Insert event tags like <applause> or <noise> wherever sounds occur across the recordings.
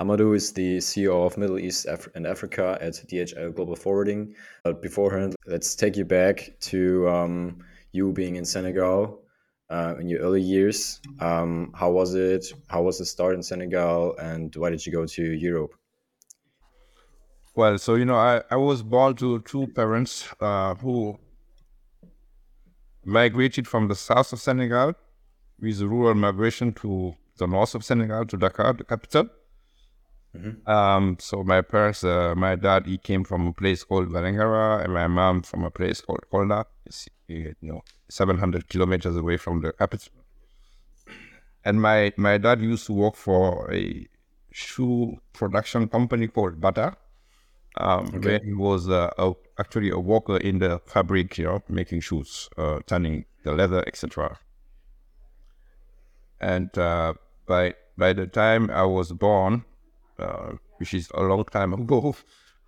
Amadou is the CEO of Middle East and Africa at DHL Global Forwarding. But beforehand, let's take you back to um, you being in Senegal uh, in your early years. Um, how was it? How was the start in Senegal? And why did you go to Europe? Well, so, you know, I, I was born to two parents uh, who migrated from the south of Senegal with rural migration to the north of Senegal, to Dakar, the capital. Mm-hmm. Um, so my parents, uh, my dad, he came from a place called Vélingara, and my mom from a place called Kolda. It's, you know, 700 kilometers away from the capital. And my, my dad used to work for a shoe production company called Bata, um, okay. where he was uh, a, actually a worker in the fabric, you know, making shoes, uh, tanning the leather, etc. And uh, by by the time I was born, uh, which is a long time ago,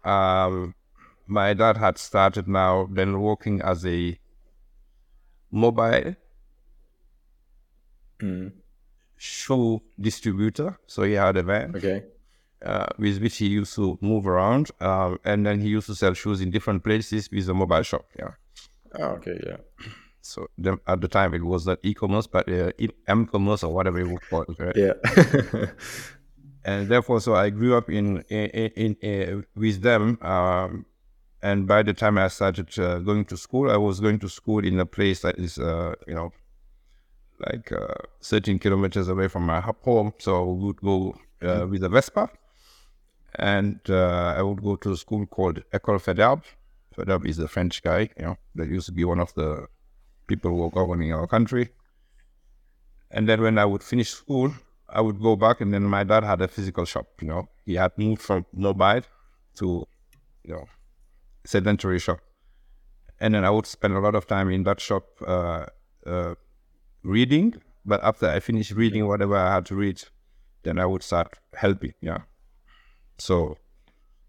um, my dad had started now then working as a mobile mm. shoe distributor. So he had a van. Okay. Uh, with which he used to move around, uh, and then he used to sell shoes in different places with a mobile shop. Yeah. Oh, okay. Yeah. So the, at the time it was not e-commerce, but uh, m-commerce or whatever you would call it. Right? Yeah. <laughs> and therefore, so I grew up in in, in, in with them. Um, and by the time I started uh, going to school, I was going to school in a place that is, uh, you know, like uh, 13 kilometers away from my home. So I would go uh, mm-hmm. with a Vespa, and uh, I would go to a school called École Faidherbe. Faidherbe is a French guy, you know, that used to be one of the people who were governing our country. And then when I would finish school, I would go back, and then my dad had a physical shop. You know, he had moved from mobile to, you know, sedentary shop, and then I would spend a lot of time in that shop uh, uh, reading. But after I finished reading whatever I had to read, then I would start helping. Yeah. So,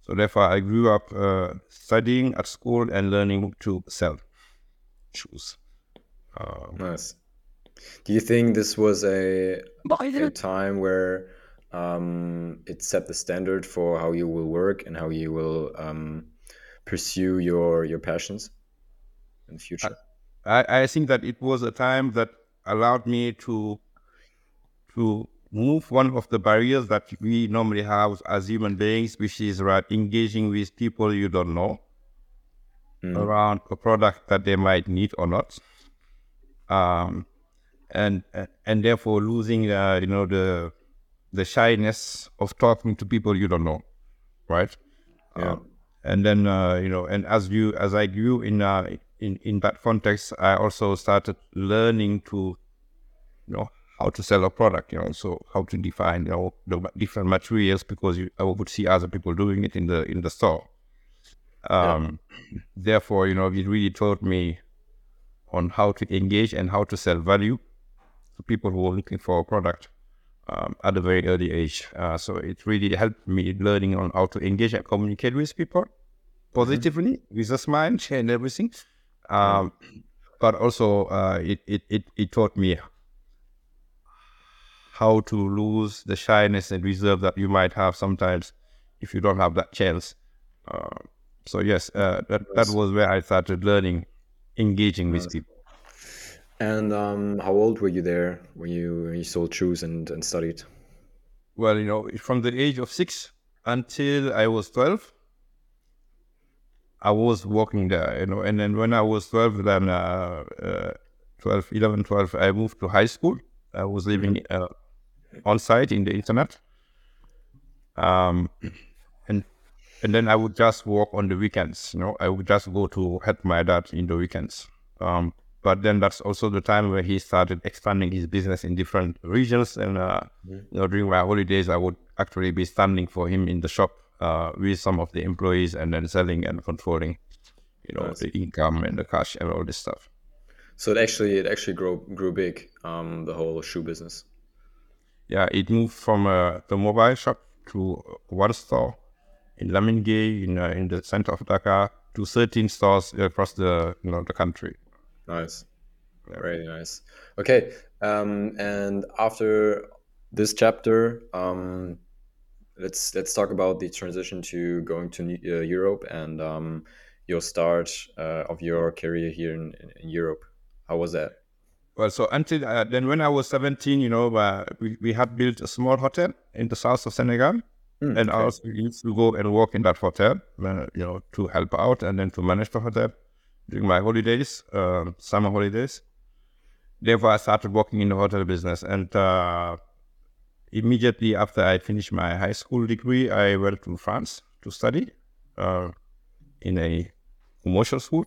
so therefore, I grew up uh, studying at school and learning to sell shoes. Um, nice. Do you think this was a, a time where um, it set the standard for how you will work and how you will um, pursue your your passions in the future? I, I think that it was a time that allowed me to to move one of the barriers that we normally have as human beings, which is around engaging with people you don't know mm. around a product that they might need or not. Um, and and therefore losing uh, you know the the shyness of talking to people you don't know, right? Yeah. Um, and then uh, you know, and as you as I grew in uh, in in that context, I also started learning to, you know, how to sell a product. You know, so how to define you know the different materials because you, I would see other people doing it in the in the store. Um, yeah. Therefore, you know, it really taught me on how to engage and how to sell value to people who are looking for a product um, at a very early age. Uh, so it really helped me learning on how to engage and communicate with people positively mm-hmm. with a smile <laughs> and everything. Um, but also uh, it, it, it, it taught me how to lose the shyness and reserve that you might have sometimes if you don't have that chance. Uh, so yes, uh, that, that was where I started learning engaging with people. And um, how old were you there when you when you sold shoes and, and studied? Well, you know, from the age of six until I was twelve, I was working there. You know, and then when I was twelve, then uh, uh, 12, 11, 12, I moved to high school. I was living mm-hmm. uh, on site in the internet. Um, and and then I would just work on the weekends. You know, I would just go to help my dad in the weekends. Um, but then that's also the time where he started expanding his business in different regions. And uh, mm-hmm. you know, during my holidays, I would actually be standing for him in the shop uh, with some of the employees, and then selling and controlling, you know, nice. the income and the cash and all this stuff. So it actually it actually grew grew big, um, the whole shoe business. Yeah, it moved from uh, the mobile shop to one store in Lamine in uh, in the center of Dakar to 13 stores across the you know the country. Nice. Very nice. Okay. Um, and after this chapter, um, let's let's talk about the transition to going to uh, Europe and um, your start uh, of your career here in, in, Europe. How was that? Well, so until uh, then, when I was 17, you know, uh, we, we had built a small hotel in the south of Senegal. Mm, and okay. I also used to go and work in that hotel, uh, you know, to help out and then to manage the hotel during my holidays, um, summer holidays. Therefore, I started working in the hotel business. And uh, immediately after I finished my high school degree, I went to France to study uh, in a commercial school.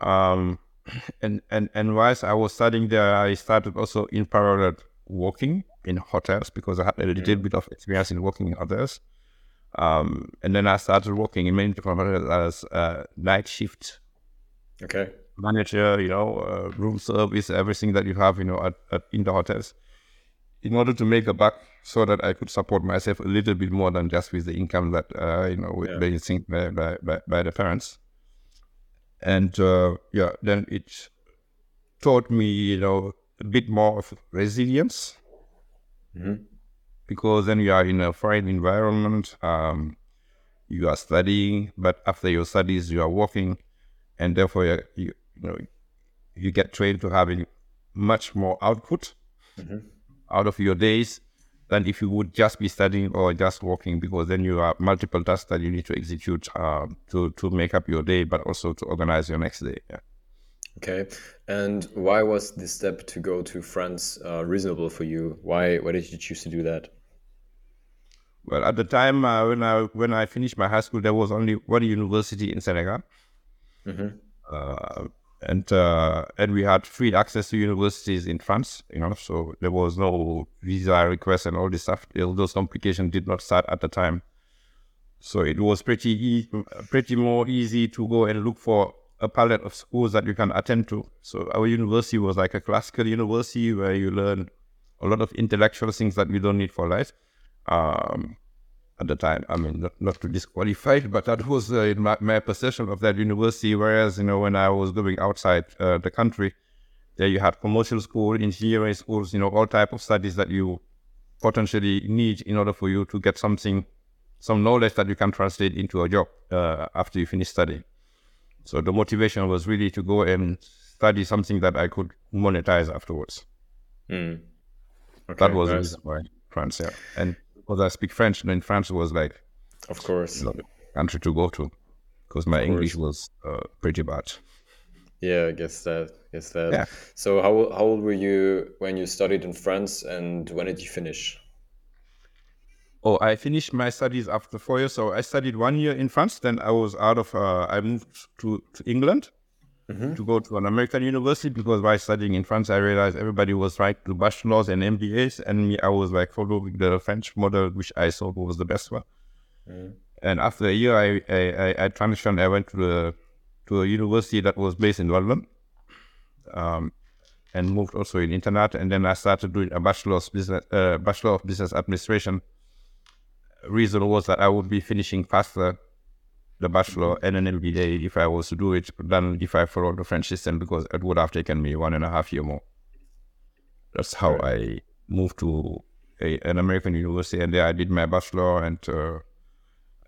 Um, <clears throat> and, and, and whilst I was studying there, I started also in parallel working in hotels because I had a little bit of experience in working in hotels. Um, and then I started working in many different hotels as a night shift okay. manager, you know, uh, room service, everything that you have, you know, at, at, in the hotels in order to make a buck so that I could support myself a little bit more than just with the income that, uh, you know, yeah. being by, by, by, the parents. And uh, yeah, then it taught me, you know, a bit more of resilience mm-hmm. because then you are in a foreign environment. Um, you are studying, but after your studies, you are working, and therefore you, you, you know you get trained to having much more output mm-hmm. out of your days than if you would just be studying or just working, because then you have multiple tasks that you need to execute uh, to to make up your day, but also to organize your next day. Yeah. Okay, and why was the step to go to France uh, reasonable for you? Why why did you choose to do that? Well, at the time uh, when I when I finished my high school, there was only one university in Senegal, mm-hmm. uh, and uh, and we had free access to universities in France. You know, so there was no visa request and all this stuff. Those complications did not start at the time, so it was pretty e- pretty more easy to go and look for a palette of schools that you can attend to. So our university was like a classical university where you learn a lot of intellectual things that we don't need for life. Um, at the time, I mean, not, not to disqualify, but that was uh, my, my, perception of that university. Whereas, you know, when I was going outside uh, the country, there you had commercial school, engineering schools, you know, all type of studies that you potentially need in order for you to get something, some knowledge that you can translate into a job uh, after you finish studying. So the motivation was really to go and study something that I could monetize afterwards. Mm. Okay, that was nice. why France, yeah. And because I speak French, and in France was like, of course, country to go to, because my English was uh, pretty bad. Yeah, I guess that. Guess that. Yeah. So how how old were you when you studied in France, and when did you finish? Oh, I finished my studies after four years. So I studied one year in France. Then I was out of. Uh, I moved to, to England mm-hmm. to go to an American university because by studying in France, I realized everybody was trying to bachelors and MBAs, and me, I was like following the French model, which I thought was the best one. Mm-hmm. And after a year, I, I, I transitioned. I went to the to a university that was based in London. Um, and moved also in internet, and then I started doing a bachelor's business, uh, bachelor of business administration reason was that I would be finishing faster the bachelor and an MBA if I was to do it than if I followed the French system because it would have taken me one and a half year more. That's how right. I moved to a, an American university and there I did my bachelor and uh,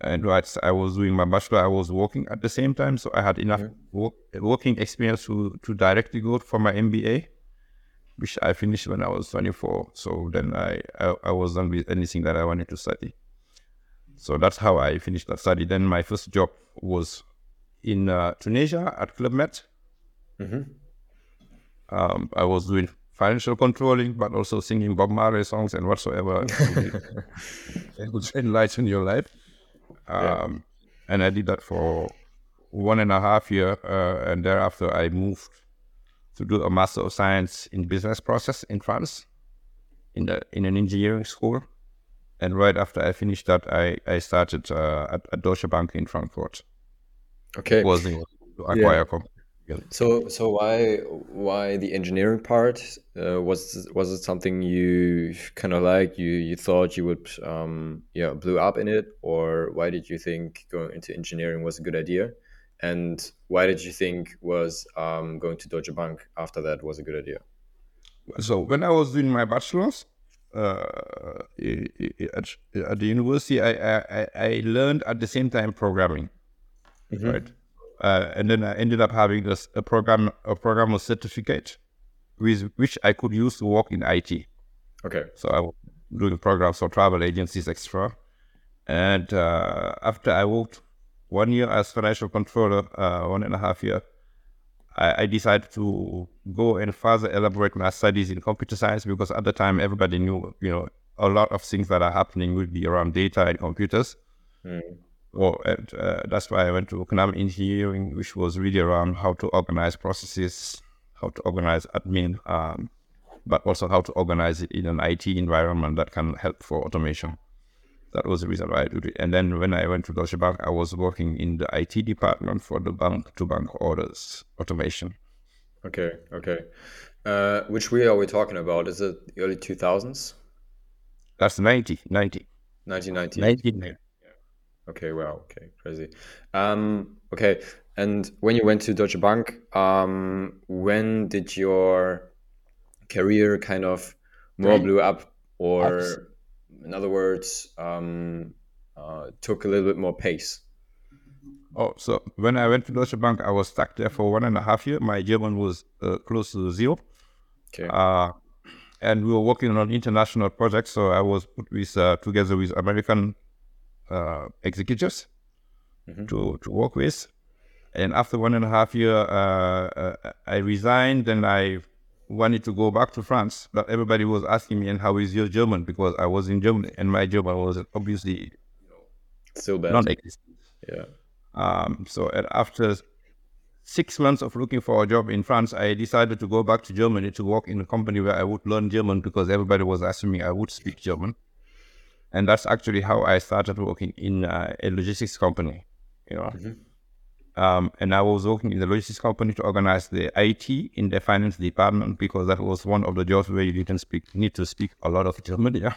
and whilst I was doing my bachelor, I was working at the same time, so I had enough mm-hmm. work, working experience to to directly go for my MBA, which I finished when I was 24. So then I I, I was done with anything that I wanted to study. So that's how I finished that study. Then my first job was in uh, Tunisia at Club Med. Mm-hmm. Um, I was doing financial controlling, but also singing Bob Marley songs and whatsoever <laughs> it would enlighten your life. Um, yeah. And I did that for one and a half year, uh, and thereafter I moved to do a Master of Science in Business Process in France, in the in an engineering school and right after I finished that, I I started uh, at, at Deutsche Bank in Frankfurt. Okay, was the acquire yeah. So so why why the engineering part? Uh, was was it something you kind of like? You you thought you would um yeah blew up in it, or why did you think going into engineering was a good idea? And why did you think was um, going to Deutsche Bank after that was a good idea? So when I was doing my bachelor's, uh, at, at the university, I, I, I learned at the same time programming, mm-hmm. right? Uh, and then I ended up having this, a program a programmer certificate, with which I could use to work in IT. Okay. So I was doing programs for travel agencies, extra. And uh, after I worked one year as financial controller, uh, one and a half year, I, I, decided to go and further elaborate my studies in computer science because at the time everybody knew, you know, a lot of things that are happening would be around data and computers. Mm. Well, and uh, that's why I went to economic engineering, which was really around how to organize processes, how to organize admin, um, but also how to organize it in an IT environment that can help for automation. That was the reason why I did it. And then when I went to Deutsche Bank, I was working in the IT department for the bank to bank orders automation. Okay, okay. Uh, which year are we talking about? Is it the early 2000s? That's 90, 90. 1990. 90. Okay, wow, okay, crazy. Um, okay, and when you went to Deutsche Bank, um, when did your career kind of more blew up, or in other words, um, uh, took a little bit more pace? Oh, so when I went to Deutsche Bank, I was stuck there for one and a half year. My German was uh, close to zero. Okay. Uh, and we were working on international projects. So I was put with uh, together with American uh, executives mm-hmm. to to work with. And after one and a half year, uh, uh, I resigned and I wanted to go back to France, but everybody was asking me, "And how is your German?" Because I was in Germany, and my German was obviously so bad, non-existent. Yeah. Um, so after six months of looking for a job in France, I decided to go back to Germany to work in a company where I would learn German because everybody was assuming I would speak German, and that's actually how I started working in uh, a logistics company. You know. Mm-hmm um, and I was working in the logistics company to organize the IT in the finance department because that was one of the jobs where you didn't speak need to speak a lot of German. Yeah.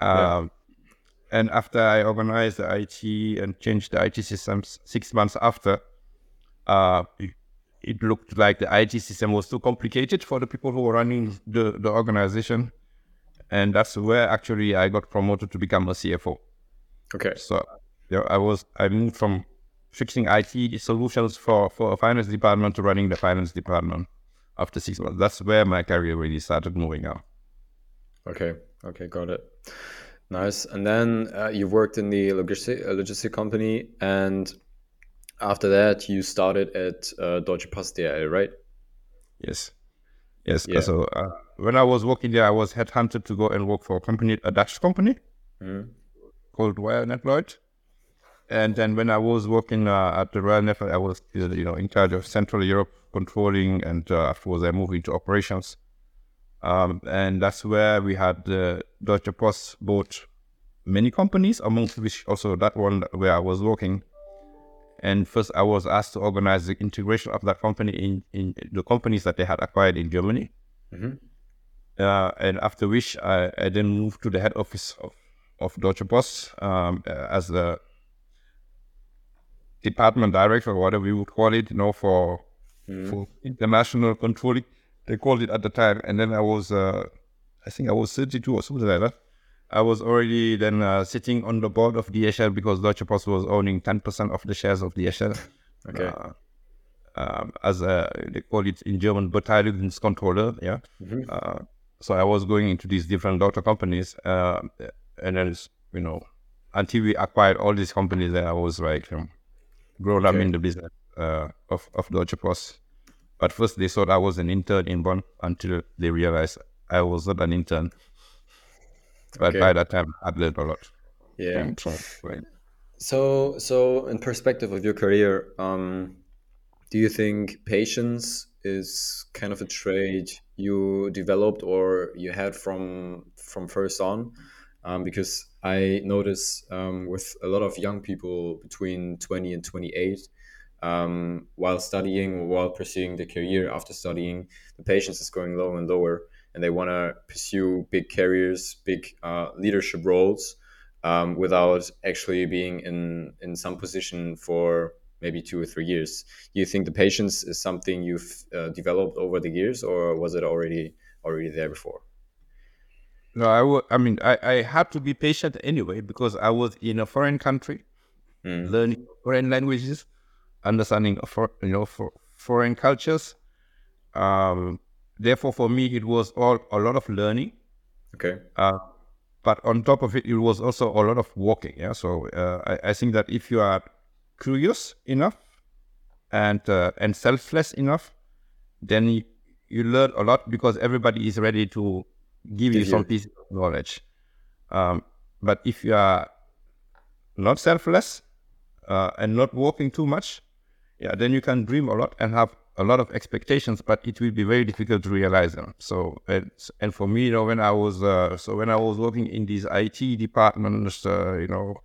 yeah. Um, and after I organized the IT and changed the IT systems, six months after, uh, it, it, looked like the IT system was too complicated for the people who were running the, the organization. And that's where actually I got promoted to become a CFO. Okay. So yeah, I was I moved from fixing IT solutions for, for a finance department to running the finance department after six months. That's where my career really started moving out. Okay, okay, got it. Nice. And then uh, you worked in the logistic, logistic company, and after that, you started at uh, Deutsche Post DHL, right? Yes. Yes. Yeah. So uh, when I was working there, I was headhunted to go and work for a company, a Dutch company mm-hmm. called Royal Nedlloyd. And then when I was working uh, at the Royal Nedlloyd, I was you know in charge of Central Europe controlling, and uh, afterwards I moved into operations. Um, and that's where we had uh, Deutsche Post bought many companies, amongst which also that one where I was working. And first, I was asked to organize the integration of that company in, in the companies that they had acquired in Germany. Mm-hmm. Uh, and after which, I, I, then moved to the head office of, of Deutsche Post um, as the department director, or whatever we would call it, you know, for mm. for international controlling. They called it at the time, and then I was, uh, I think I was 32 or something like that. I was already then uh, sitting on the board of DHL because Deutsche Post was owning 10% of the shares of DHL. <laughs> Okay. Uh, um, as a, they call it in German, Beteiligungskontrolle. Yeah. Mm-hmm. Uh, so I was going into these different daughter companies, uh, and then you know, until we acquired all these companies, then I was like, you know, grown okay. up in the business uh, of, of Deutsche Post. But first, they thought I was an intern in Bonn until they realized I was not an intern. But okay. by that time, I'd learned a lot. Yeah. So, so in perspective of your career, um, do you think patience is kind of a trait you developed or you had from from first on? Um, because I notice um, with a lot of young people between 20 and 28, um, while studying or while pursuing the career after studying, the patience is going lower and lower, and they want to pursue big careers, big uh, leadership roles, um, without actually being in in some position for maybe two or three years. Do you think the patience is something you've uh, developed over the years, or was it already already there before? No, I, w- I mean, I, I had to be patient anyway because I was in a foreign country, mm. learning foreign languages, understanding for you know for foreign cultures. Um, therefore, for me, it was all a lot of learning. Okay. Uh, but on top of it, it was also a lot of walking. Yeah. So uh, I, I think that if you are curious enough and uh, and selfless enough, then you, you, learn a lot because everybody is ready to give you some piece of knowledge. Um, but if you are not selfless uh, and not working too much, yeah, then you can dream a lot and have a lot of expectations, but it will be very difficult to realize them. So, and, and for me, you know, when I was uh, so when I was working in these IT departments, uh, you know,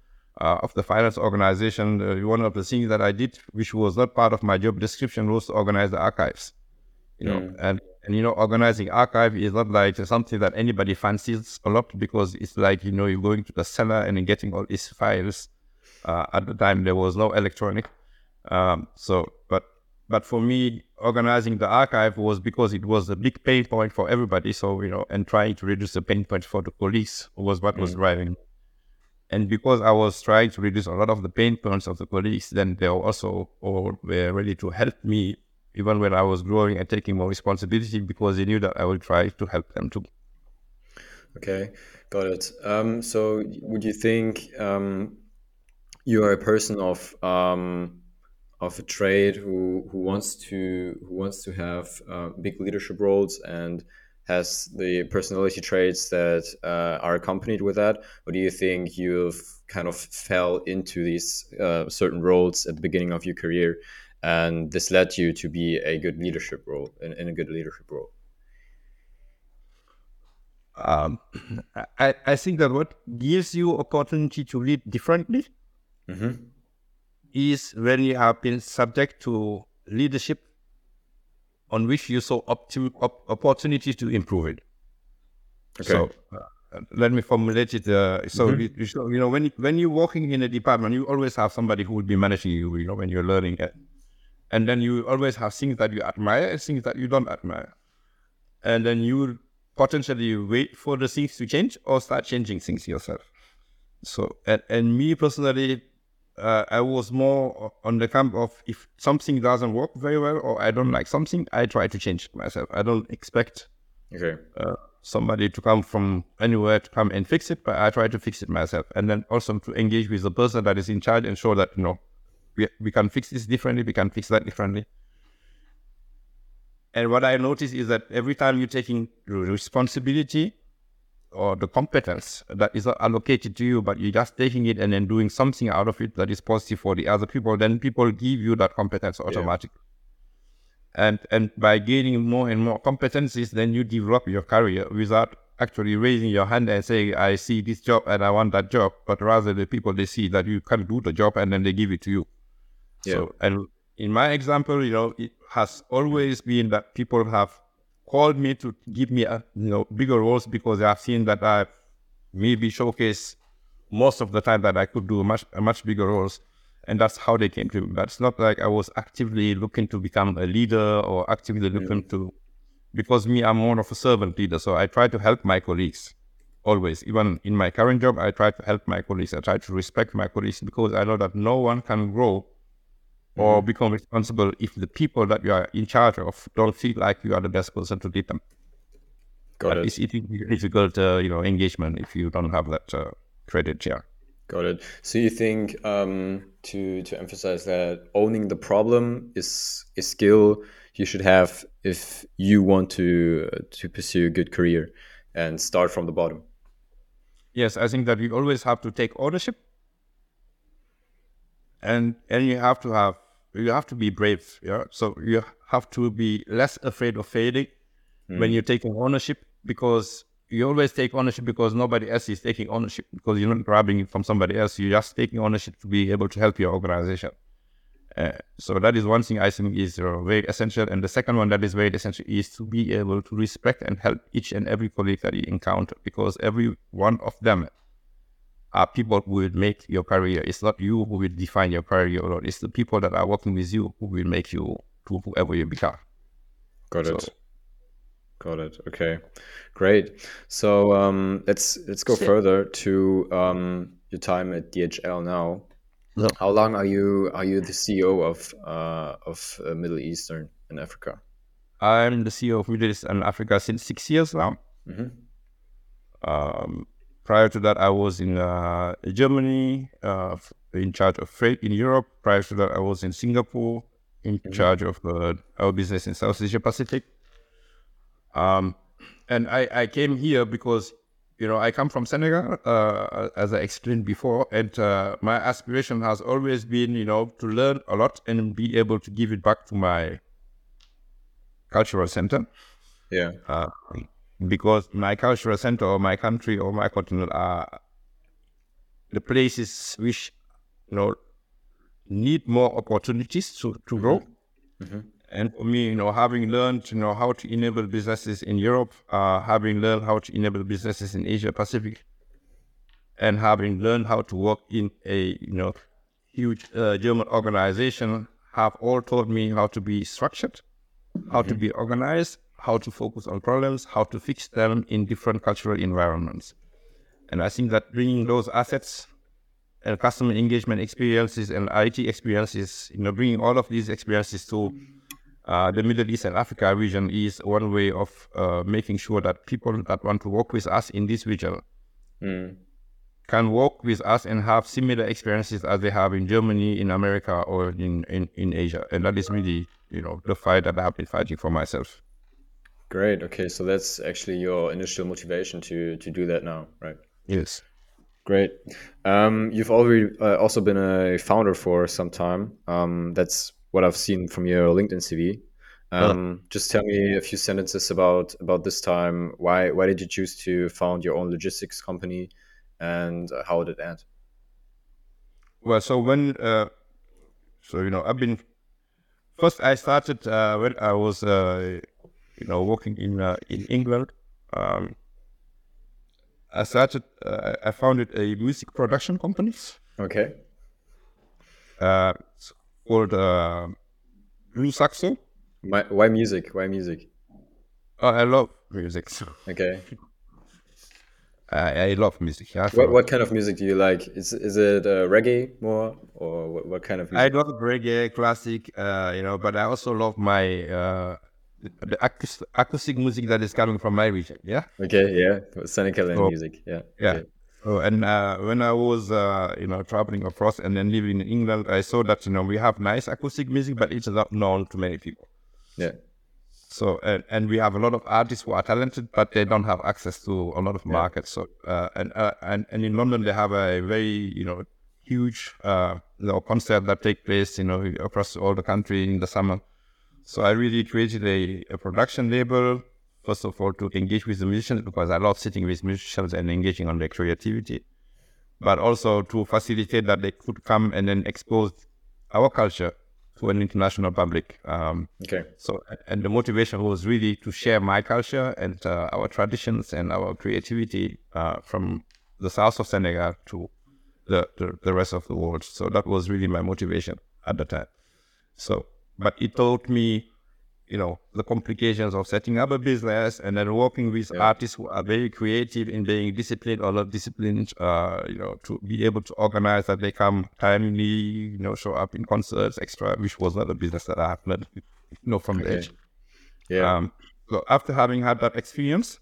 uh, of the finance organization, uh, one of the things that I did, which was not part of my job description, was to organize the archives. You know, mm. and and you know, organizing archive is not like something that anybody fancies a lot because it's like you know you're going to the cellar and getting all these files. Uh, at the time, there was no electronic, um, so but but for me, organizing the archive was because it was a big pain point for everybody. So you know, and trying to reduce the pain point for the police was what mm. was driving. And because I was trying to reduce a lot of the pain points of the colleagues, then they also all were ready to help me even when I was growing and taking more responsibility because they knew that I would try to help them too. Okay, got it. Um, so, would you think um, you are a person of um, of a trade who who wants to who wants to have uh, big leadership roles and has the personality traits that uh, are accompanied with that, or do you think you've kind of fell into these uh, certain roles at the beginning of your career and this led you to be a good leadership role in, in a good leadership role um, I, I think that what gives you opportunity to lead differently mm-hmm. is when you have been subject to leadership on which you saw optim- op- opportunity to improve it. Okay. So uh, let me formulate it. Uh, so mm-hmm. you, you, you, know when when you're working in a department, you always have somebody who will be managing you. You know when you're learning it and then you always have things that you admire and things that you don't admire. And then you potentially wait for the things to change or start changing things yourself. So and, and me personally uh, i was more on the camp of if something doesn't work very well or i don't like something i try to change it myself. I don't expect okay. uh, somebody to come from anywhere to come and fix it but i try to fix it myself. And then also to engage with the person that is in charge and show that you know we, we can fix this differently, we can fix that differently. And what I notice is that every time you're taking responsibility or the competence that is allocated to you, but you're just taking it and then doing something out of it that is positive for the other people, then people give you that competence automatically. Yeah. And and by gaining more and more competencies, then you develop your career without actually raising your hand and saying, I see this job and I want that job, but rather the people they see that you can do the job and then they give it to you. Yeah. So, and in my example, you know, it has always been that people have called me to give me, a, you know, bigger roles because they have seen that I've maybe showcased most of the time that I could do much, much bigger roles. And that's how they came to me. But it's not like I was actively looking to become a leader or actively looking yeah. to, because me, I'm more of a servant leader. So I try to help my colleagues always. Even in my current job, I try to help my colleagues. I try to respect my colleagues because I know that no one can grow or mm-hmm. become responsible if the people that you are in charge of don't feel like you are the best person to lead them. Got it. It's, it's difficult, uh, you know, engagement if you don't have that uh, credit. Yeah. Got it. So you think um, to to emphasize that owning the problem is a skill you should have if you want to uh, to pursue a good career and start from the bottom. Yes, I think that you always have to take ownership, and and you have to have you have to be brave. Yeah. So you have to be less afraid of failing mm. when you're taking ownership because you always take ownership because nobody else is taking ownership because you're not grabbing it from somebody else. You're just taking ownership to be able to help your organization. Uh, so that is one thing I think is uh, very essential. And the second one that is very essential is to be able to respect and help each and every colleague that you encounter because every one of them are people who will make your career. It's not you who will define your career, or it's the people that are working with you who will make you to whoever you become. Got so, it. Got it. Okay, great. So um, let's let's go further to um, your time at DHL now. No. How long are you are you the CEO of uh, of uh, Middle Eastern and Africa? I'm the CEO of Middle East and Africa since six years now. Mm-hmm. Um, prior to that, I was in uh, Germany, uh, in charge of freight in Europe. Prior to that, I was in Singapore, in mm-hmm. charge of uh, our business in South Asia Pacific. Um, and I, I came here because, you know, I come from Senegal, uh, as I explained before, and uh, my aspiration has always been, you know, to learn a lot and be able to give it back to my cultural center. Yeah. Because my cultural center or my country or my continent are the places which, you know, need more opportunities to, to grow. Mm-hmm. mm-hmm. And for me, you know, having learned, you know, how to enable businesses in Europe, uh, having learned how to enable businesses in Asia Pacific, and having learned how to work in a, you know, huge uh, German organization, have all taught me how to be structured, how to mm-hmm. be organized, how to focus on problems, how to fix them in different cultural environments. And I think that bringing those assets and customer engagement experiences and IT experiences, you know, bringing all of these experiences to uh, the Middle East and Africa region is one way of uh, making sure that people that want to work with us in this region mm. can work with us and have similar experiences as they have in Germany, in America, or in, in, in Asia. And that is really, you know, the fight that I've been fighting for myself. Great. Okay, so that's actually your initial motivation to to do that now, right? Yes. Great. Um, you've already uh, also been a founder for some time. Um, that's what I've seen from your LinkedIn CV. Um, just tell me a few sentences about about this time. Why why did you choose to found your own logistics company, and how did it end? Well, so when uh, so you know I've been first I started uh, when I was uh, you know working in uh, in England. Um, I started I founded a music production company. Okay. Uh, called uh, Blue Saxo. Why, why music? Why music? Oh, I love music. <laughs> Okay. I, I love music. Yeah, what, what kind of music do you like? Is is it uh, reggae more, or what, what, kind of? Music? I love reggae, classic, uh, you know, but I also love my uh, the acoustic, acoustic music that is coming from my region. Yeah. Okay. Yeah. Senegal so, music. Yeah. Yeah. Okay. Oh, and uh, when I was, uh, you know, traveling across and then living in England, I saw that you know we have nice acoustic music, but it's not known to many people. Yeah. So and, and we have a lot of artists who are talented, but they don't have access to a lot of markets. Yeah. So uh, and uh, and and in London they have a very you know huge uh, you know concert that take place you know across all the country in the summer. So I really created a, a production label first of all, to engage with the musicians because I love sitting with musicians and engaging on their creativity, but also to facilitate that they could come and then expose our culture to an international public. Um, okay. So, and the motivation was really to share my culture and uh, our traditions and our creativity uh, from the south of Senegal to the, the, the rest of the world. So that was really my motivation at the time. So, but it taught me you know the complications of setting up a business and then working with yeah. artists who are very creative in being disciplined or not disciplined uh, you know to be able to organize that they come timely you know show up in concerts extra which was not a business that i have learned you know from okay. the edge yeah um, so after having had that experience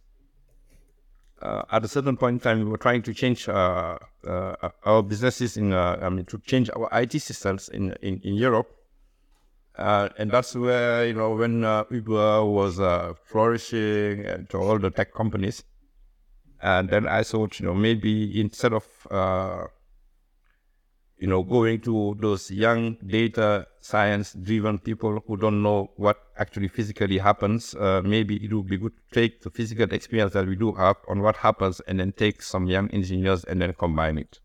uh, at a certain point in time, we were trying to change uh, uh our businesses in, uh, I mean, to change our IT systems in, in, in Europe uh, and that's where, you know, when uh, Uber was uh, flourishing and to all the tech companies. And then I thought, you know, maybe instead of, uh, you know, going to those young data science driven people who don't know what actually physically happens, uh, maybe it would be good to take the physical experience that we do have on what happens and then take some young engineers and then combine it.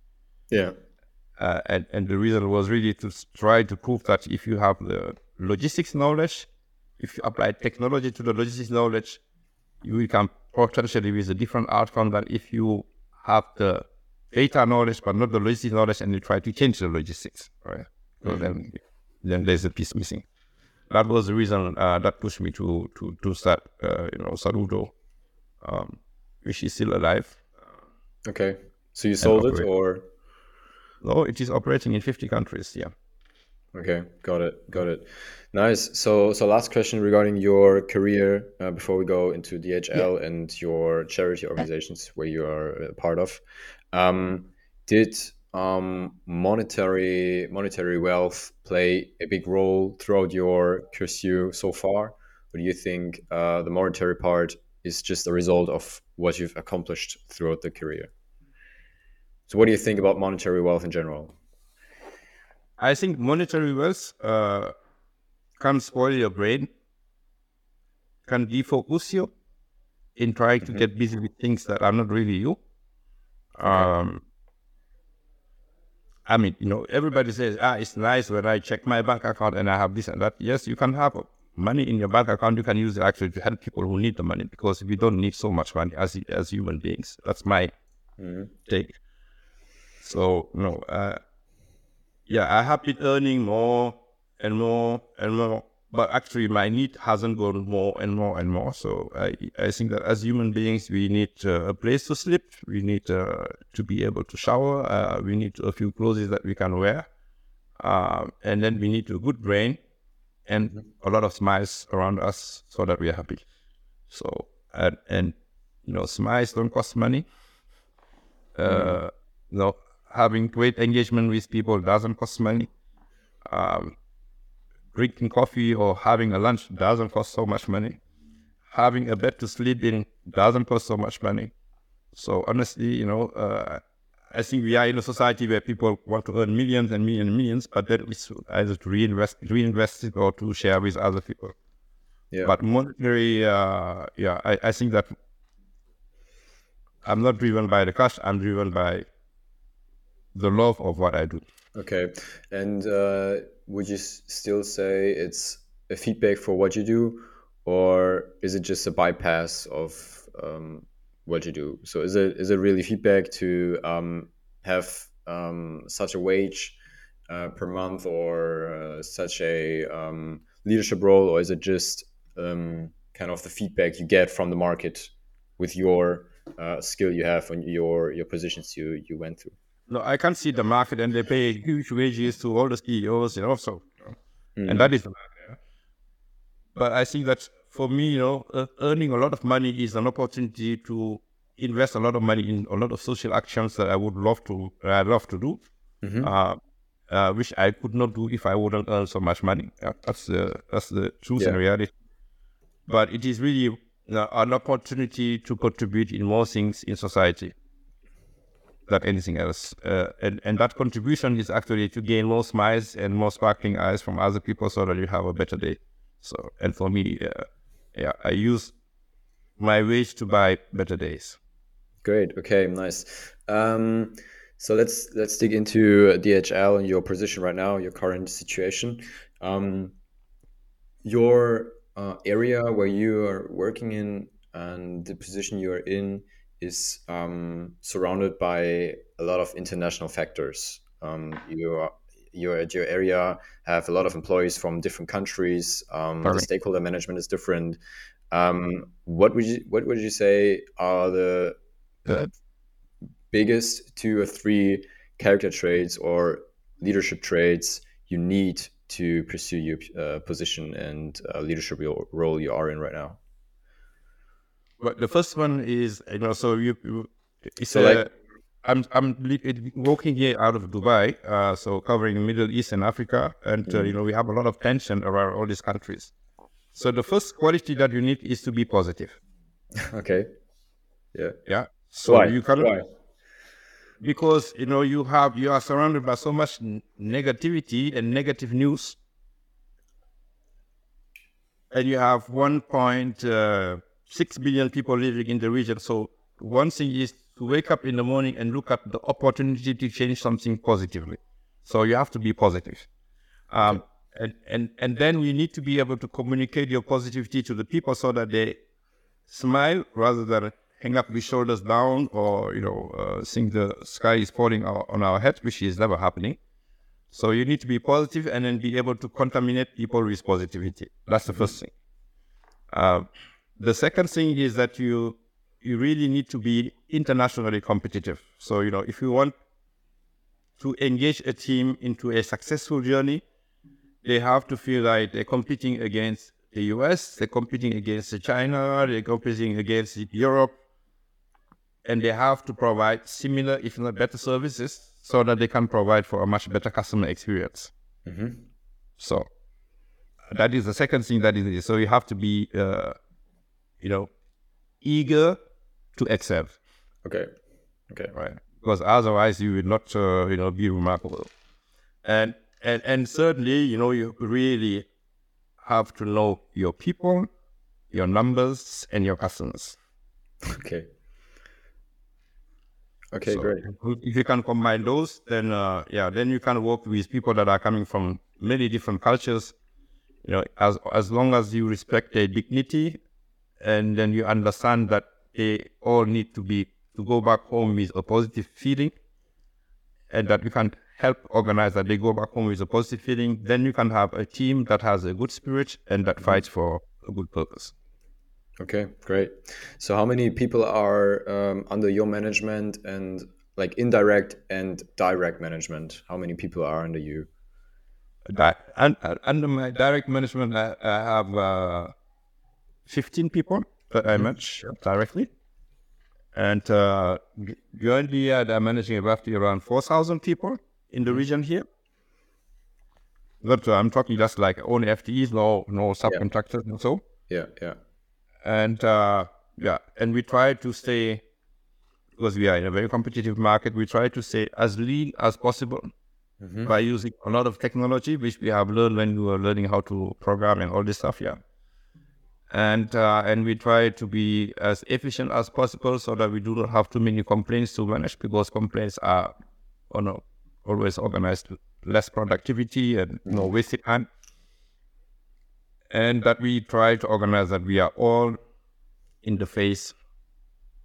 Yeah. Uh, and, and the reason was really to try to prove that if you have the logistics knowledge, if you apply technology to the logistics knowledge, you can potentially with a different outcome than if you have the data knowledge but not the logistics knowledge and you try to change the logistics, right? So mm-hmm. then, then there's a piece missing. that was the reason uh, that pushed me to to to start uh, you know Saloodo, um, which is still alive. Okay, so you sold it or? No, it is operating in 50 countries. Yeah. Okay, got it, got it. Nice. So, so last question regarding your career uh, before we go into DHL yeah. and your charity organizations where you are a part of. Um, did um, monetary monetary wealth play a big role throughout your pursuit so far, or do you think uh, the monetary part is just a result of what you've accomplished throughout the career? So, what do you think about monetary wealth in general? I think monetary wealth uh, can spoil your brain, can defocus you in trying mm-hmm. to get busy with things that are not really you. Okay. Um, I mean, you know, everybody says, ah, it's nice when I check my bank account and I have this and that. Yes, you can have money in your bank account. You can use it actually to help people who need the money because we don't need so much money as as human beings. That's my mm-hmm. take. So, no, uh, yeah, I have been earning more and more and more, but actually my need hasn't gone more and more and more. So I, I think that as human beings, we need uh, a place to sleep, we need uh, to be able to shower, uh, we need a few clothes that we can wear, um, and then we need a good brain and mm-hmm. a lot of smiles around us so that we are happy. So and, and you know, smiles don't cost money. Uh, mm-hmm. Having great engagement with people doesn't cost money. Um, drinking coffee or having a lunch doesn't cost so much money. Having a bed to sleep in doesn't cost so much money. So honestly, you know, uh, I think we are in a society where people want to earn millions and millions and millions, but then it's either to reinvest, reinvest it or to share with other people. Yeah. But monetary, uh, yeah, I, I think that I'm not driven by the cash. I'm driven by the love of what I do. Okay, and uh, would you still say it's a feedback for what you do, or is it just a bypass of um, what you do? So is it is it really feedback to um, have um, such a wage uh, per month or uh, such a um, leadership role, or is it just um, kind of the feedback you get from the market with your uh, skill you have and your your positions you you went through? No, I can't see the market and they pay huge wages to all the CEOs, you know, so, mm. and that is the market. But I think that for me, you know, uh, earning a lot of money is an opportunity to invest a lot of money in a lot of social actions that I would love to, uh, I love to do, mm-hmm. uh, uh, which I could not do if I wouldn't earn so much money. That's the that's the truth yeah. and reality. But it is really uh, an opportunity to contribute in more things in society than anything else. Uh, and, and that contribution is actually to gain more smiles and more sparkling eyes from other people so that you have a better day. So, and for me, uh, yeah, I use my wage to buy better days. Great. Okay. Nice. Um, so let's let's dig into DHL and your position right now, your current situation. Um, your uh, area where you are working in and the position you are in is um, surrounded by a lot of international factors. Um, you are, you're at your area have a lot of employees from different countries. Um, the stakeholder management is different. Um, what would you what would you say are the biggest two or three character traits or leadership traits you need to pursue your uh, position and uh, leadership role you are in right now? But the first one is you know so you, you it's so a, like, I'm I'm working here out of Dubai, uh, so covering the Middle East and Africa, and uh, you know we have a lot of tension around all these countries. So the first quality that you need is to be positive. <laughs> okay. Yeah. Yeah. So Why? you. Why? Because you know you have you are surrounded by so much negativity and negative news, and you have one point. Uh, 6 billion people living in the region. So one thing is to wake up in the morning and look at the opportunity to change something positively. So you have to be positive. Um, and, and, and then we need to be able to communicate your positivity to the people so that they smile rather than hang up with shoulders down or, you know, uh, think the sky is falling on our head, which is never happening. So you need to be positive and then be able to contaminate people with positivity. That's the first thing. Uh, the second thing is that you you really need to be internationally competitive. So you know if you want to engage a team into a successful journey, they have to feel like they're competing against the US, they're competing against China, they're competing against Europe, and they have to provide similar, if not better, services so that they can provide for a much better customer experience. Mm-hmm. So that is the second thing that is so you have to be, uh, you know, eager to excel. Okay. Okay. Right. Because otherwise you will not, uh, you know, be remarkable. And and and certainly, you know, you really have to know your people, your numbers, and your customers. Okay. Okay, so great. If you can combine those, then uh, yeah, then you can work with people that are coming from many different cultures. You know, as as long as you respect their dignity, and then you understand that they all need to be to go back home with a positive feeling, and that you can help organize that they go back home with a positive feeling, then you can have a team that has a good spirit and that fights for a good purpose. Okay, great. So, how many people are um, under your management and like indirect and direct management? How many people are under you? Di- and, uh, under my direct management, I, I have uh, 15 people that I mm-hmm. manage directly. And uh, currently, I'm managing roughly around 4,000 people in the mm-hmm. region here. But uh, I'm talking just like only FTEs, no no subcontractors yeah. and so. Yeah, yeah. And uh, yeah, and we try to stay because we are in a very competitive market. We try to stay as lean as possible mm-hmm. by using a lot of technology, which we have learned when we were learning how to program and all this stuff. Yeah, and uh, and we try to be as efficient as possible so that we do not have too many complaints to manage because complaints are, oh no, always organized less productivity and you know wasted time. And that we try to organize that we are all in the face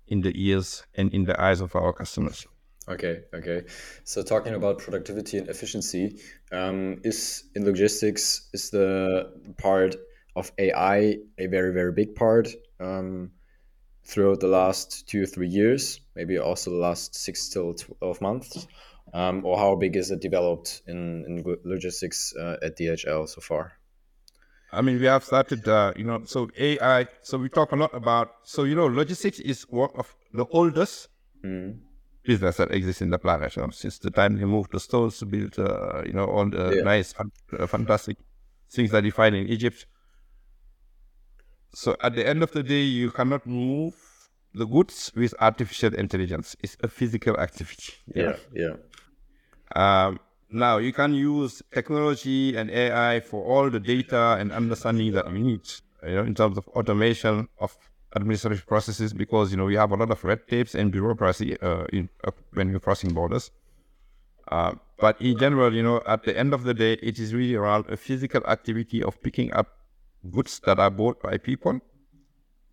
in the ears and in the eyes of our customers. Okay okay. So talking about productivity and efficiency um, is in logistics is the part of ai a very very big part um, throughout the last two or three years maybe also the last six till 12 months um, or how big is it developed in, in logistics uh, at DHL so far? I mean, we have started, uh, you know, so AI. So we talk a lot about. So you know, logistics is one of the oldest mm. business that exists in the planet. You know, since the time they moved the stones to build, uh, you know, all the yeah. nice, uh, fantastic things that you find in Egypt. So at the end of the day, you cannot move the goods with artificial intelligence. It's a physical activity. Yeah, yeah. Um, now you can use technology and AI for all the data and understanding that we need, you know, in terms of automation of administrative processes, because you know we have a lot of red tapes and bureaucracy uh, in, uh, when you're crossing borders. Uh, but in general, you know, at the end of the day, it is really around a physical activity of picking up goods that are bought by people,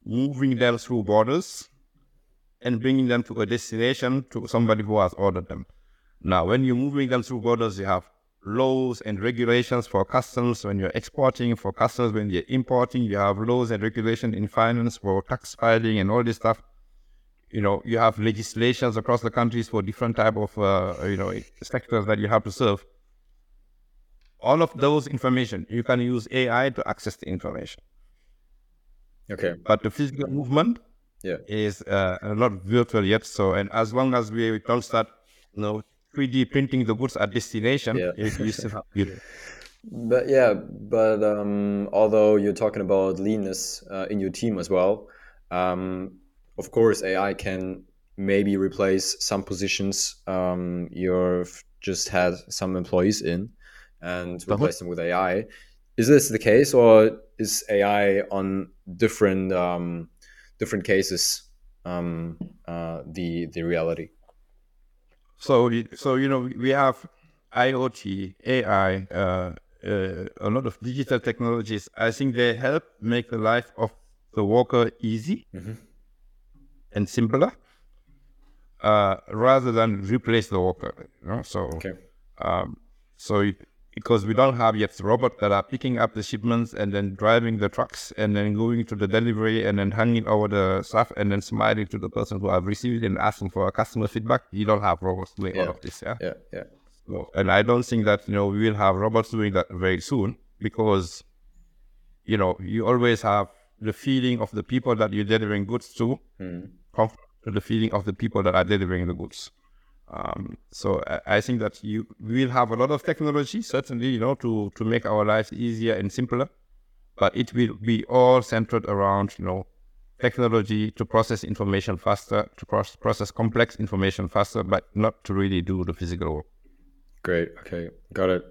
moving them through borders, and bringing them to a destination to somebody who has ordered them. Now, when you're moving them through borders, you have laws and regulations for customs when you're exporting, for customs when you're importing. You have laws and regulations in finance for tax filing and all this stuff. You know, you have legislations across the countries for different type of, uh, you know, sectors that you have to serve. All of those information, you can use AI to access the information. Okay. But the physical movement yeah. is uh, not virtual yet. So, and as long as we don't start, you know, 3D printing the goods at destination, yeah. you still <laughs> But yeah, but um, although you're talking about leanness uh, in your team as well, um, of course AI can maybe replace some positions um, you've just had some employees in and uh-huh. replace them with AI. Is this the case, or is AI on different um, different cases um, uh, the the reality? So, so you know, we have IoT, AI, uh, uh, a lot of digital technologies. I think they help make the life of the worker easy mm-hmm. and simpler, uh, rather than replace the worker. You know? So, okay. um, So because we don't have yet robots that are picking up the shipments and then driving the trucks and then going to the delivery and then handing over the stuff and then smiling to the person who have received it and asking for a customer feedback. You don't have robots doing yeah. all of this. Yeah. Yeah. Yeah. So, and I don't think that you know we will have robots doing that very soon because you know you always have the feeling of the people that you're delivering goods to mm. to the feeling of the people that are delivering the goods. Um, so I, think that you will have a lot of technology, certainly, you know, to to make our lives easier and simpler. But it will be all centered around, you know, technology to process information faster, to pro- process complex information faster, but not to really do the physical work. Great. Okay, got it.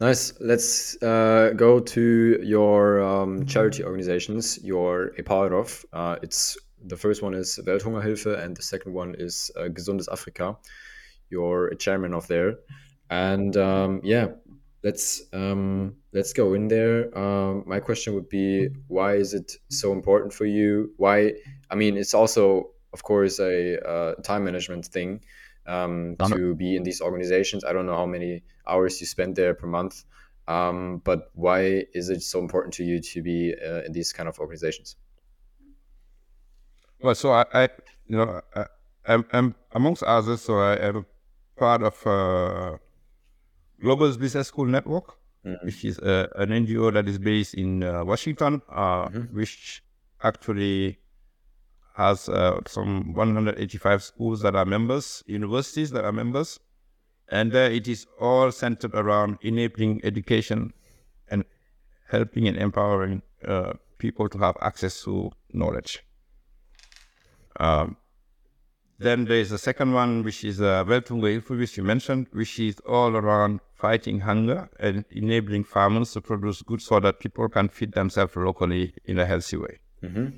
Nice. Let's uh, go to your um, charity organizations you're a part of. Uh, it's the first one is Welthungerhilfe, and the second one is uh, Gesundes Afrika. You're a chairman of there, and um, yeah, let's um, let's go in there. Um, my question would be, why is it so important for you? Why? I mean, it's also, of course, a uh, time management thing um, to be in these organizations. I don't know how many hours you spend there per month, um, but why is it so important to you to be uh, in these kind of organizations? Well, so I, I you know, I, am I'm amongst others, so I am part of uh, Global Business School Network, mm-hmm. which is uh, an NGO that is based in uh, Washington, uh, mm-hmm. which actually has uh, some 185 schools that are members, universities that are members, and it is all centered around enabling education and helping and empowering uh, people to have access to knowledge. Um, then there is a second one, which is uh, Welthungerhilfe, which you mentioned, which is all around fighting hunger and enabling farmers to produce goods so that people can feed themselves locally in a healthy way. Mm-hmm.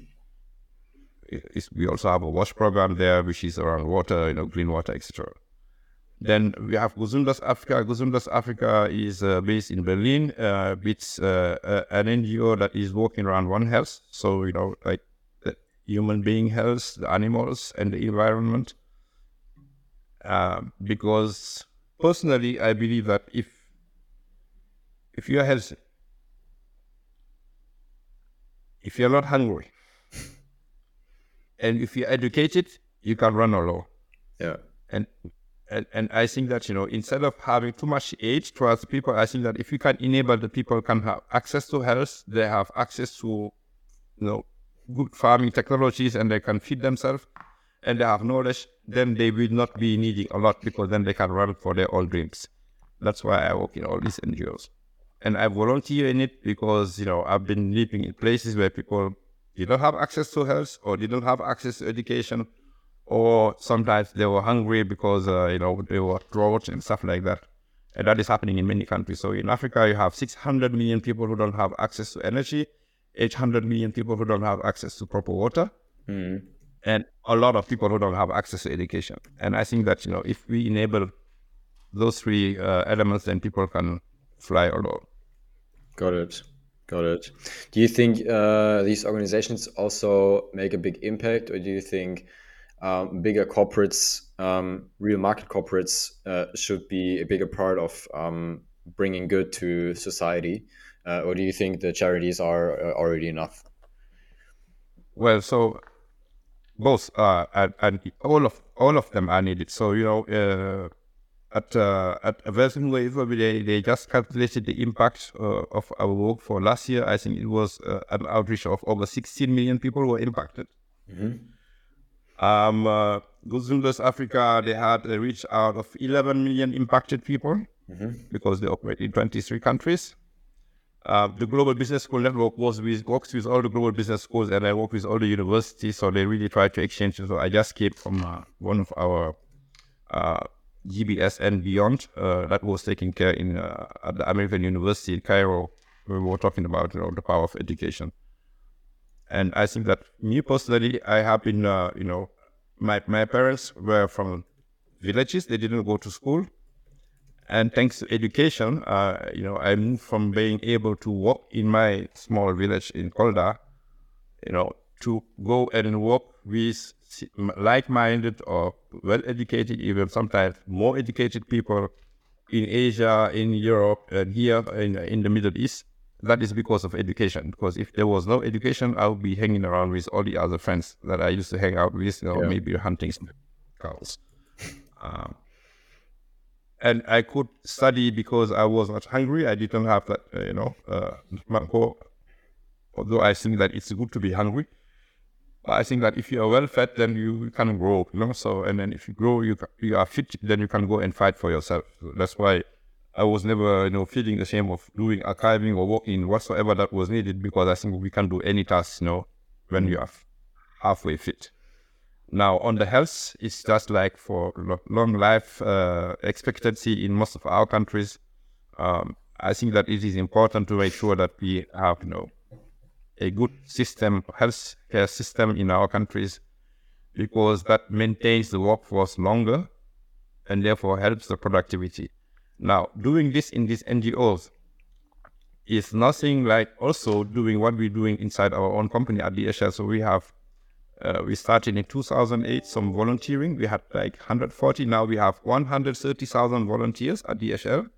we also have a WASH program there, which is around water, you know, green water, etc. Then we have Gesundes Afrika. Gesundes Afrika is uh, based in Berlin. Uh, it's uh, an NGO that is working around One Health. So, you know, like human being health, the animals, and the environment. Uh, because personally, I believe that if if you are healthy, if you're not hungry, and if you're educated, you can run alone. Yeah. And, and and I think that you know instead of having too much aid towards people, I think that if you can enable the people can have access to health, they have access to you know good farming technologies and they can feed themselves and they have knowledge, then they will not be needing a lot because then they can run for their own dreams. That's why I work in all these NGOs. And I volunteer in it because, you know, I've been living in places where people didn't have access to health or didn't have access to education or sometimes they were hungry because, uh, you know, they were drought and stuff like that. And that is happening in many countries. So in Africa, you have 600 million people who don't have access to energy 800 million people who don't have access to proper water, mm. and a lot of people who don't have access to education. And I think that you know if we enable those three uh, elements, then people can fly alone. Got it. Got it. Do you think uh, these organizations also make a big impact, or do you think um, bigger corporates, um, real market corporates, uh, should be a bigger part of um, bringing good to society? Uh, or do you think the charities are uh, already enough? Well, so both uh, and, and, all of all of them are needed. So you know, uh, at uh, at Welthungerhilfe, they they just calculated the impact uh, of our work for last year. I think it was uh, an outreach of over 16 million people were impacted. Mm-hmm. Um, uh, Afrika, they had a reach out of 11 million impacted people mm-hmm. because they operate in 23 countries. Uh, the Global Business School Network was with, works with all the global business schools, and I work with all the universities. So they really try to exchange. So I just came from uh, one of our uh, GBSN Beyond uh, that was taking care in uh, at the American University in Cairo. We were talking about you know, the power of education, and I think that me personally, I have been you know my my parents were from villages; they didn't go to school and thanks to education, uh, you know, I moved from being able to walk in my small village in Kolda, you know, to go and work with like-minded or well-educated, even sometimes more educated people, in Asia, in Europe, and here in, in the Middle East, that is because of education. Because if there was no education, I would be hanging around with all the other friends that I used to hang out with, you know, yeah. maybe hunting cows. <laughs> Um, and I could study because I was not hungry. I didn't have that, uh, you know, uh, although I think that it's good to be hungry. I think that if you are well fed, then you can grow, you know. So, and then if you grow, you you are fit, then you can go and fight for yourself. So that's why I was never, you know, feeling the shame of doing archiving or working whatsoever that was needed because I think we can do any task, you know, when you are halfway fit. Now, on the health, it's just like for long life uh, expectancy in most of our countries. Um, I think that it is important to make sure that we have, you know, a good system, health care system in our countries, because that maintains the workforce longer and therefore helps the productivity. Now, doing this in these NGOs is nothing like also doing what we're doing inside our own company at DHL. So we have uh, we started in 2008 some volunteering. We had like 140. Now we have 130,000 volunteers at DHL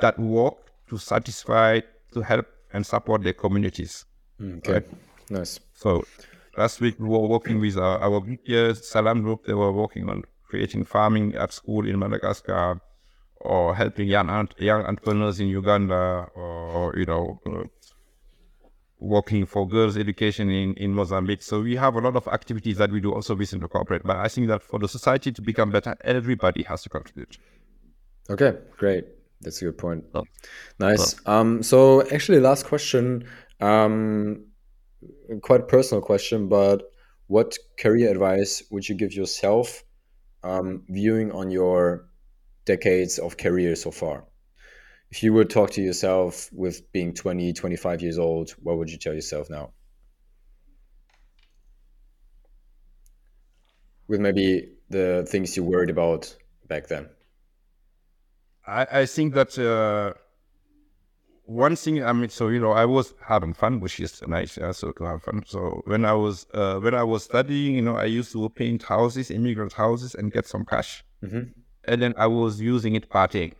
that work to satisfy, to help and support their communities. Mm, okay, right? nice. So last week we were working with our, our group here, Salam Group. They were working on creating farming at school in Madagascar or helping young, young entrepreneurs in Uganda or, you know, uh, working for girls' education in, in Mozambique. So we have a lot of activities that we do also within the corporate. But I think that for the society to become better, everybody has to contribute. Okay, great. That's a good point. Oh. Nice. Oh. Um, so actually, last question, um, quite personal question, but what career advice would you give yourself, um, viewing on your decades of career so far? If you would talk to yourself with being 20 25 years old what would you tell yourself now? With maybe the things you worried about back then. I, I think that uh, one thing i mean so you know i was having fun which is nice yeah, so to have fun. So when i was uh, when i was studying you know i used to paint houses immigrant houses and get some cash. Mm-hmm. and then i was using it partying.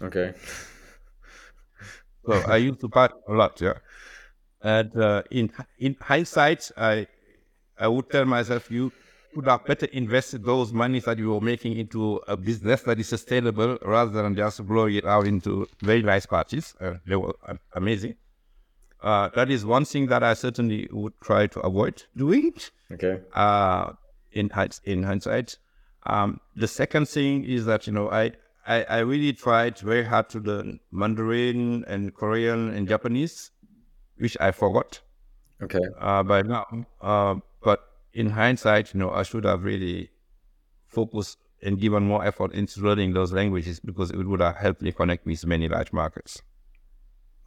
Okay <laughs> so I used to party a lot, yeah. And uh, in in hindsight, I I would tell myself you could have better invested those monies that you were making into a business that is sustainable rather than just blowing it out into very nice parties. Uh, they were amazing. Uh, that is one thing that I certainly would try to avoid doing. Okay. Uh, in in hindsight, um, the second thing is that you know I I, I really tried very hard to learn Mandarin and Korean and Japanese, which I forgot. Okay. Uh, by now, uh, but in hindsight, you know, I should have really focused and given more effort into learning those languages because it would have helped me connect with many large markets.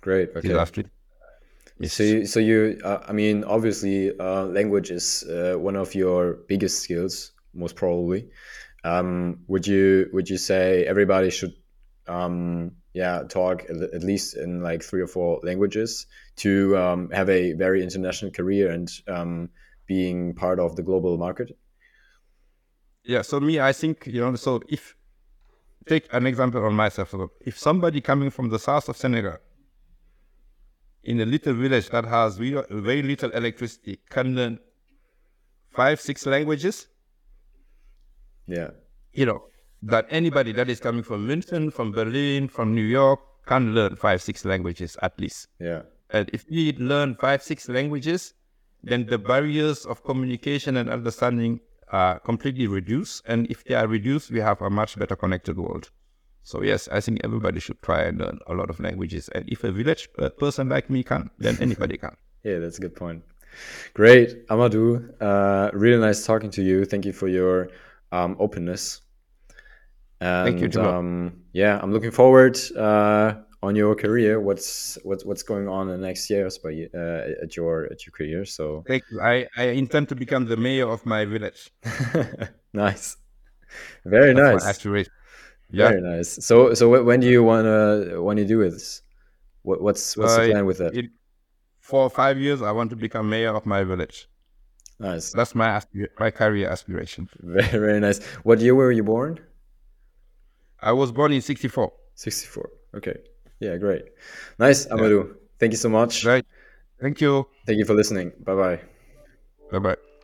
Great. Okay. Yes. So, you, so you, uh, I mean, obviously, uh, language is uh, one of your biggest skills, most probably. Um, would you would you say everybody should um, yeah talk at least in like three or four languages to um, have a very international career and um, being part of the global market? Yeah. So me, I think you know. So if take an example on myself, if somebody coming from the south of Senegal in a little village that has very little electricity can learn five six languages yeah. You know, that anybody that is coming from München, from Berlin, from New York can learn five, six languages at least. Yeah. And if we learn five, six languages, then the barriers of communication and understanding are completely reduced. And if they are reduced, we have a much better connected world. So yes, I think everybody should try and learn a lot of languages. And if a village person like me can, then anybody can. <laughs> yeah, that's a good point. Great, Amadou. Uh, really nice talking to you. Thank you for your um, openness. And, Thank you. Um, yeah, I'm looking forward uh, on your career. What's what's what's going on in the next years by uh, at your at your career? So Thank you. I, I intend to become the mayor of my village. <laughs> nice, very That's nice. Aspiration. Yeah. Very nice. So so when do you wanna when you do this? What, what's what's uh, the plan with that? It, for five years, I want to become mayor of my village. Nice. That's my my career aspiration. <laughs> Very very nice. What year were you born? I was born in 64. 64. Okay. Yeah, great. Nice, Amadou. Yeah. Thank you so much. Right. Thank you. Thank you for listening. Bye bye. Bye bye.